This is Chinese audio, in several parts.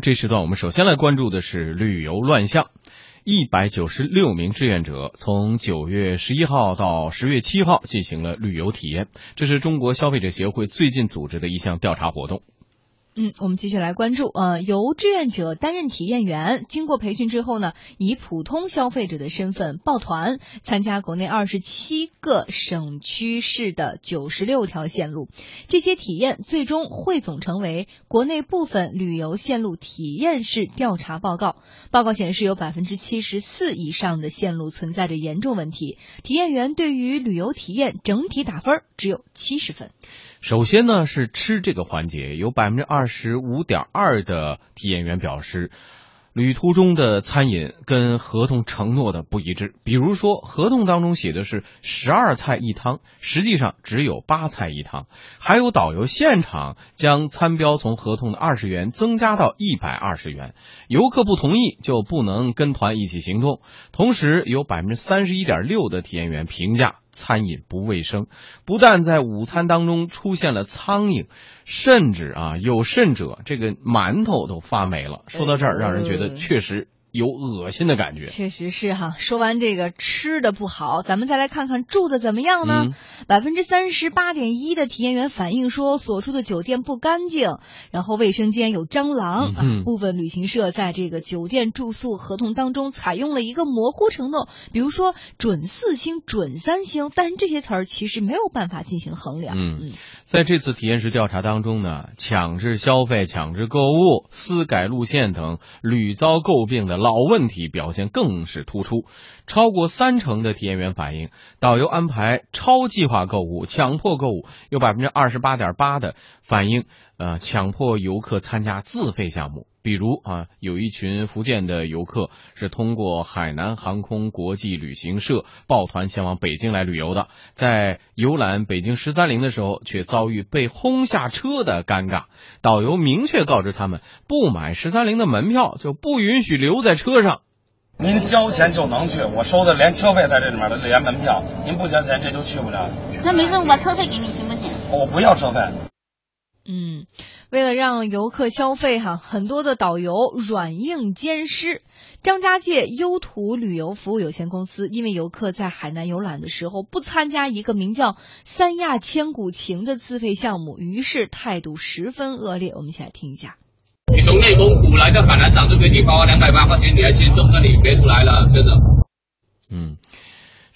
这时段我们首先来关注的是旅游乱象。一百九十六名志愿者从九月十一号到十月七号进行了旅游体验，这是中国消费者协会最近组织的一项调查活动。嗯，我们继续来关注，呃，由志愿者担任体验员，经过培训之后呢，以普通消费者的身份抱团参加国内二十七个省区市的九十六条线路，这些体验最终汇总成为国内部分旅游线路体验式调查报告。报告显示，有百分之七十四以上的线路存在着严重问题，体验员对于旅游体验整体打分只有七十分。首先呢是吃这个环节，有百分之二十五点二的体验员表示，旅途中的餐饮跟合同承诺的不一致。比如说，合同当中写的是十二菜一汤，实际上只有八菜一汤。还有导游现场将餐标从合同的二十元增加到一百二十元，游客不同意就不能跟团一起行动。同时，有百分之三十一点六的体验员评价。餐饮不卫生，不但在午餐当中出现了苍蝇，甚至啊，有甚者这个馒头都发霉了。说到这儿，让人觉得确实。有恶心的感觉，确实是哈。说完这个吃的不好，咱们再来看看住的怎么样呢？百分之三十八点一的体验员反映说，所住的酒店不干净，然后卫生间有蟑螂。嗯，部分旅行社在这个酒店住宿合同当中采用了一个模糊承诺，比如说准四星、准三星，但是这些词儿其实没有办法进行衡量。嗯，在这次体验式调查当中呢，强制消费、强制购物、私改路线等屡遭诟病的。老问题表现更是突出，超过三成的体验员反映，导游安排超计划购物、强迫购物，有百分之二十八点八的反映，呃，强迫游客参加自费项目。比如啊，有一群福建的游客是通过海南航空国际旅行社抱团前往北京来旅游的，在游览北京十三陵的时候，却遭遇被轰下车的尴尬。导游明确告知他们，不买十三陵的门票就不允许留在车上。您交钱就能去，我收的连车费在这里面的，连门票，您不交钱这就去不了。那没事，我把车费给你行不行？我不要车费。嗯。为了让游客消费哈，很多的导游软硬兼施。张家界优途旅游服务有限公司因为游客在海南游览的时候不参加一个名叫“三亚千古情”的自费项目，于是态度十分恶劣。我们一起来听一下。你从内蒙古来到海南岛，就给你花两百八块钱，你还心动？那你别出来了，真的。嗯，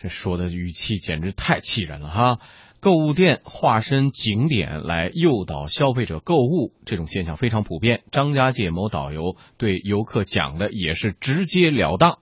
这说的语气简直太气人了哈。购物店化身景点来诱导消费者购物，这种现象非常普遍。张家界某导游对游客讲的也是直截了当：“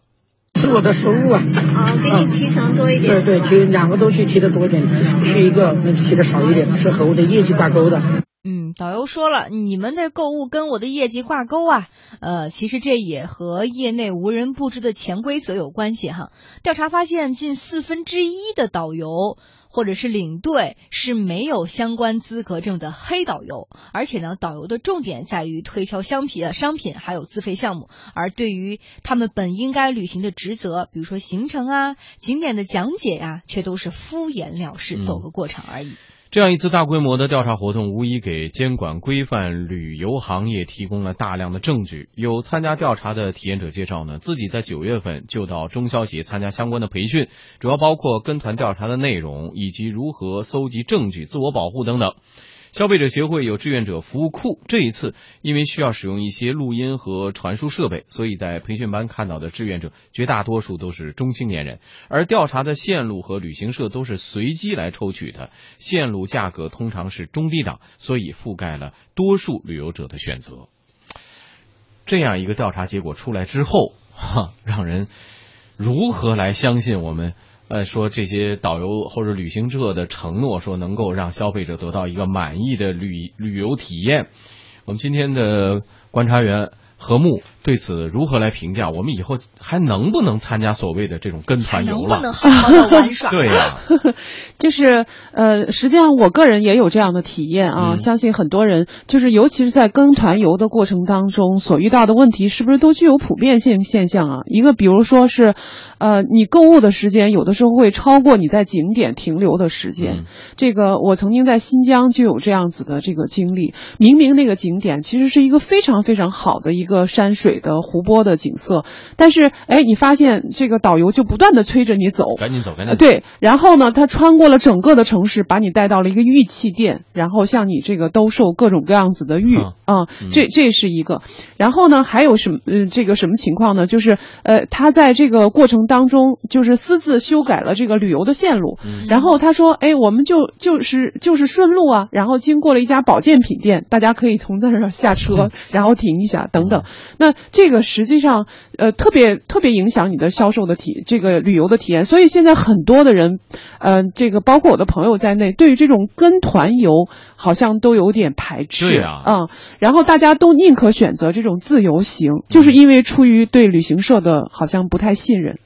是我的收入啊，啊，给你提成多一点。对对，提两个东西提的多一点，去一个提的少一点，是和我的业绩挂钩的。”嗯，导游说了，你们的购物跟我的业绩挂钩啊。呃，其实这也和业内无人不知的潜规则有关系哈。调查发现，近四分之一的导游。或者是领队是没有相关资格证的黑导游，而且呢，导游的重点在于推销商品、商品还有自费项目，而对于他们本应该履行的职责，比如说行程啊、景点的讲解呀，却都是敷衍了事，走个过场而已。这样一次大规模的调查活动，无疑给监管规范旅游行业提供了大量的证据。有参加调查的体验者介绍呢，自己在九月份就到中消协参加相关的培训，主要包括跟团调查的内容以及如何搜集证据、自我保护等等。消费者协会有志愿者服务库，这一次因为需要使用一些录音和传输设备，所以在培训班看到的志愿者绝大多数都是中青年人，而调查的线路和旅行社都是随机来抽取的，线路价格通常是中低档，所以覆盖了多数旅游者的选择。这样一个调查结果出来之后，哈，让人如何来相信我们？呃，说这些导游或者旅行社的承诺，说能够让消费者得到一个满意的旅旅游体验。我们今天的观察员何木。对此如何来评价？我们以后还能不能参加所谓的这种跟团游了？能不能好好的玩耍？对呀，就是呃，实际上我个人也有这样的体验啊。相信很多人就是，尤其是在跟团游的过程当中所遇到的问题，是不是都具有普遍性现象啊？一个比如说是，呃，你购物的时间有的时候会超过你在景点停留的时间。这个我曾经在新疆就有这样子的这个经历。明明那个景点其实是一个非常非常好的一一个山水的湖泊的景色，但是哎，你发现这个导游就不断的催着你走，赶紧走，赶紧走。对，然后呢，他穿过了整个的城市，把你带到了一个玉器店，然后向你这个兜售各种各样子的玉啊，这这是一个。然后呢，还有什么？嗯，这个什么情况呢？就是呃，他在这个过程当中，就是私自修改了这个旅游的线路，然后他说，哎，我们就就是就是顺路啊，然后经过了一家保健品店，大家可以从这儿下车，然后停一下等等。那这个实际上呃特别特别影响你的销售的体这个旅游的体验，所以现在很多的人，呃，这个包括我的朋友在内，对于这种跟团游好像都有点排斥，对啊，嗯，然后大家都宁可选择这种自由行，就是因为出于对旅行社的好像不太信任。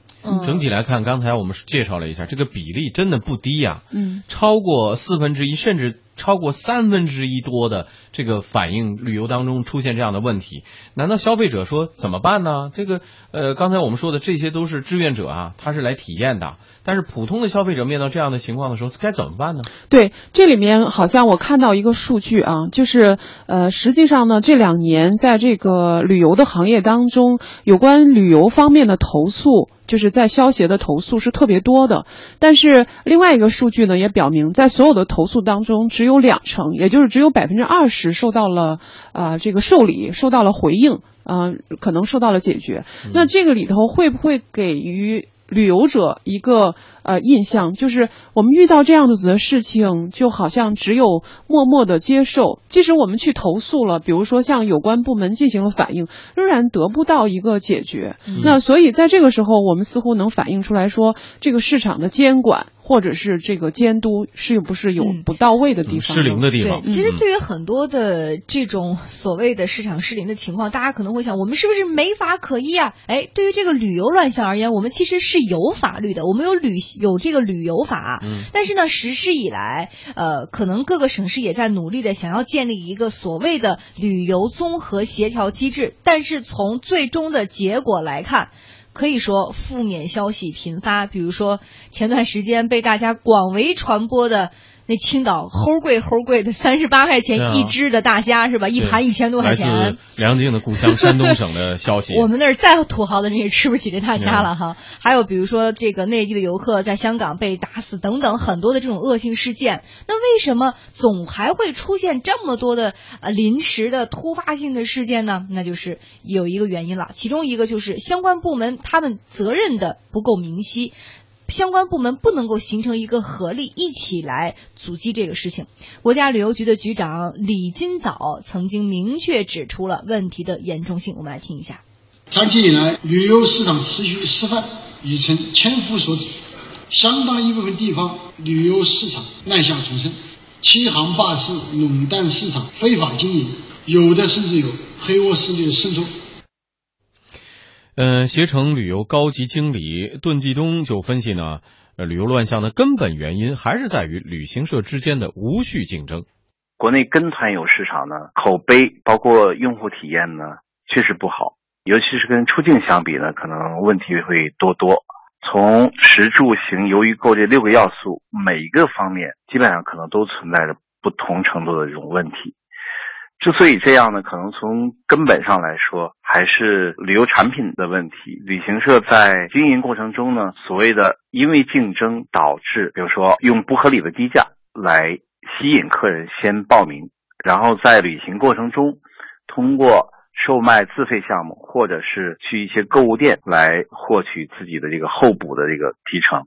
整体来看，刚才我们介绍了一下，这个比例真的不低呀，嗯，超过四分之一，甚至超过三分之一多的这个反映旅游当中出现这样的问题，难道消费者说怎么办呢？这个呃，刚才我们说的这些都是志愿者啊，他是来体验的。但是普通的消费者面对这样的情况的时候，该怎么办呢？对，这里面好像我看到一个数据啊，就是呃，实际上呢，这两年在这个旅游的行业当中，有关旅游方面的投诉，就是在消协的投诉是特别多的。但是另外一个数据呢，也表明，在所有的投诉当中，只有两成，也就是只有百分之二十受到了啊这个受理，受到了回应，啊，可能受到了解决。那这个里头会不会给予？旅游者一个呃印象就是，我们遇到这样子的事情，就好像只有默默的接受，即使我们去投诉了，比如说向有关部门进行了反映，仍然得不到一个解决。那所以在这个时候，我们似乎能反映出来说，这个市场的监管。或者是这个监督是不是有不到位的地方、失灵的地方？对，其实对于很多的这种所谓的市场失灵的情况，大家可能会想，我们是不是没法可依啊？哎，对于这个旅游乱象而言，我们其实是有法律的，我们有旅有这个旅游法。嗯。但是呢，实施以来，呃，可能各个省市也在努力的想要建立一个所谓的旅游综合协调机制，但是从最终的结果来看。可以说负面消息频发，比如说前段时间被大家广为传播的。那青岛齁贵齁贵的三十八块钱一只的大虾是吧？一盘一千多块钱。梁静的故乡山东省的消息。我们那儿再土豪的人也吃不起这大虾了哈。还有比如说这个内地的游客在香港被打死等等很多的这种恶性事件。那为什么总还会出现这么多的呃临时的突发性的事件呢？那就是有一个原因了，其中一个就是相关部门他们责任的不够明晰。相关部门不能够形成一个合力，一起来阻击这个事情。国家旅游局的局长李金早曾经明确指出了问题的严重性。我们来听一下：长期以来，旅游市场持续失范，已成千夫所指，相当一部分地方旅游市场乱象丛生，欺行霸市、垄断市场、非法经营，有的甚至有黑窝势力渗透。嗯，携程旅游高级经理顿继东就分析呢，呃，旅游乱象的根本原因还是在于旅行社之间的无序竞争。国内跟团游市场呢，口碑包括用户体验呢，确实不好，尤其是跟出境相比呢，可能问题会多多。从食住行游娱购这六个要素，每一个方面基本上可能都存在着不同程度的这种问题。之所以这样呢，可能从根本上来说，还是旅游产品的问题。旅行社在经营过程中呢，所谓的因为竞争导致，比如说用不合理的低价来吸引客人先报名，然后在旅行过程中，通过售卖自费项目或者是去一些购物店来获取自己的这个候补的这个提成，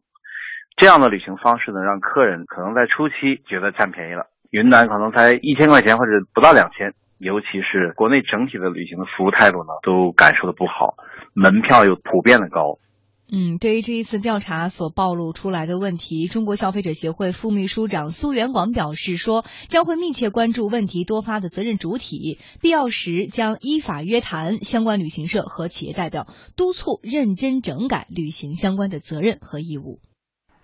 这样的旅行方式呢，让客人可能在初期觉得占便宜了。云南可能才一千块钱或者不到两千，尤其是国内整体的旅行的服务态度呢，都感受的不好，门票又普遍的高。嗯，对于这一次调查所暴露出来的问题，中国消费者协会副秘书长苏元广表示说，将会密切关注问题多发的责任主体，必要时将依法约谈相关旅行社和企业代表，督促认真整改履行相关的责任和义务。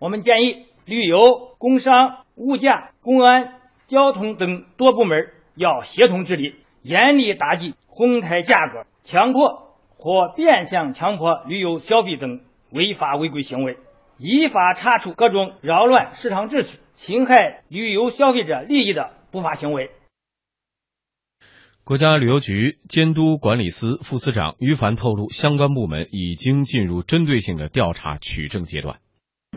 我们建议旅游、工商、物价、公安。交通等多部门要协同治理，严厉打击哄抬价格、强迫或变相强迫旅游消费等违法违规行为，依法查处各种扰乱市场秩序、侵害旅游消费者利益的不法行为。国家旅游局监督管理司副司长于凡透露，相关部门已经进入针对性的调查取证阶段，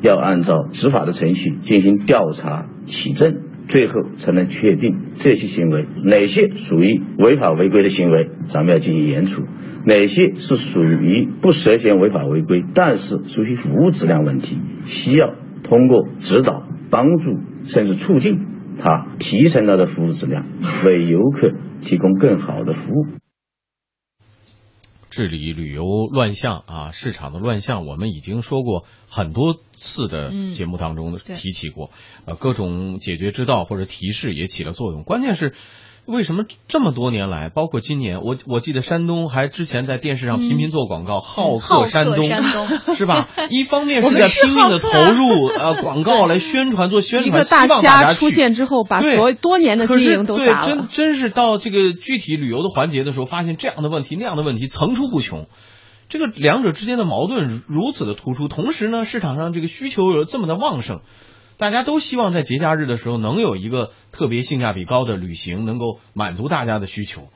要按照执法的程序进行调查取证，最后才能确定这些行为哪些属于违法违规的行为，咱们要进行严处；哪些是属于不涉嫌违法违规，但是属于服务质量问题，需要通过指导、帮助甚至促进他提升他的服务质量，为游客。提供更好的服务，治理旅游乱象啊，市场的乱象，我们已经说过很多次的节目当中提起过，呃，各种解决之道或者提示也起了作用，关键是。为什么这么多年来，包括今年，我我记得山东还之前在电视上频频做广告，好客山东，是吧？一方面是在拼命的投入 呃广告来宣传做宣传，一个大虾出现之后，把所多年的经营都砸了。真真是到这个具体旅游的环节的时候，发现这样的问题那样的问题层出不穷，这个两者之间的矛盾如此的突出，同时呢，市场上这个需求又这么的旺盛。大家都希望在节假日的时候能有一个特别性价比高的旅行，能够满足大家的需求。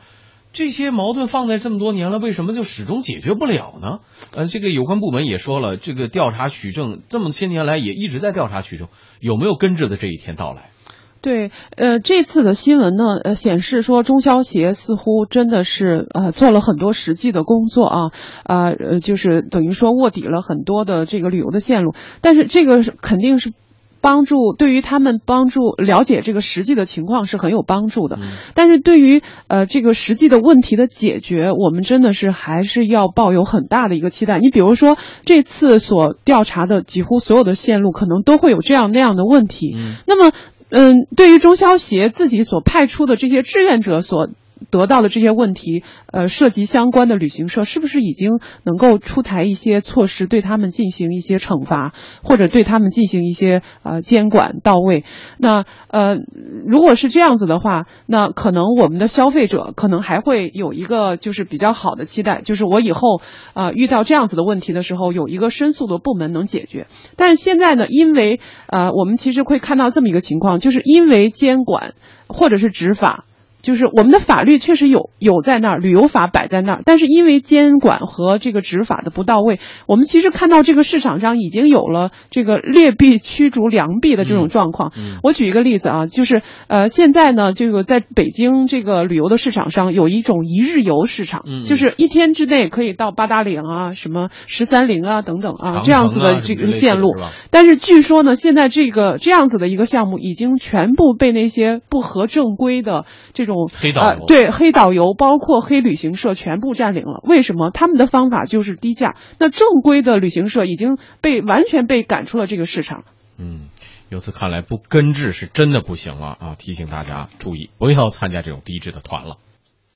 这些矛盾放在这么多年了，为什么就始终解决不了呢？呃，这个有关部门也说了，这个调查取证这么些年来也一直在调查取证，有没有根治的这一天到来？对，呃，这次的新闻呢，呃，显示说中消协似乎真的是呃做了很多实际的工作啊，啊，呃，就是等于说卧底了很多的这个旅游的线路，但是这个肯定是。帮助对于他们帮助了解这个实际的情况是很有帮助的，但是对于呃这个实际的问题的解决，我们真的是还是要抱有很大的一个期待。你比如说这次所调查的几乎所有的线路，可能都会有这样那样的问题。那么，嗯，对于中消协自己所派出的这些志愿者所。得到的这些问题，呃，涉及相关的旅行社，是不是已经能够出台一些措施，对他们进行一些惩罚，或者对他们进行一些呃监管到位？那呃，如果是这样子的话，那可能我们的消费者可能还会有一个就是比较好的期待，就是我以后啊遇到这样子的问题的时候，有一个申诉的部门能解决。但是现在呢，因为呃，我们其实会看到这么一个情况，就是因为监管或者是执法。就是我们的法律确实有有在那儿，旅游法摆在那儿，但是因为监管和这个执法的不到位，我们其实看到这个市场上已经有了这个劣币驱逐良币的这种状况。我举一个例子啊，就是呃现在呢，这个在北京这个旅游的市场上有一种一日游市场，就是一天之内可以到八达岭啊、什么十三陵啊等等啊这样子的这个线路。但是据说呢，现在这个这样子的一个项目已经全部被那些不合正规的这种。黑导游对黑导游，包括黑旅行社全部占领了。为什么？他们的方法就是低价。那正规的旅行社已经被完全被赶出了这个市场。嗯，由此看来，不根治是真的不行了啊！提醒大家注意，不要参加这种低质的团了。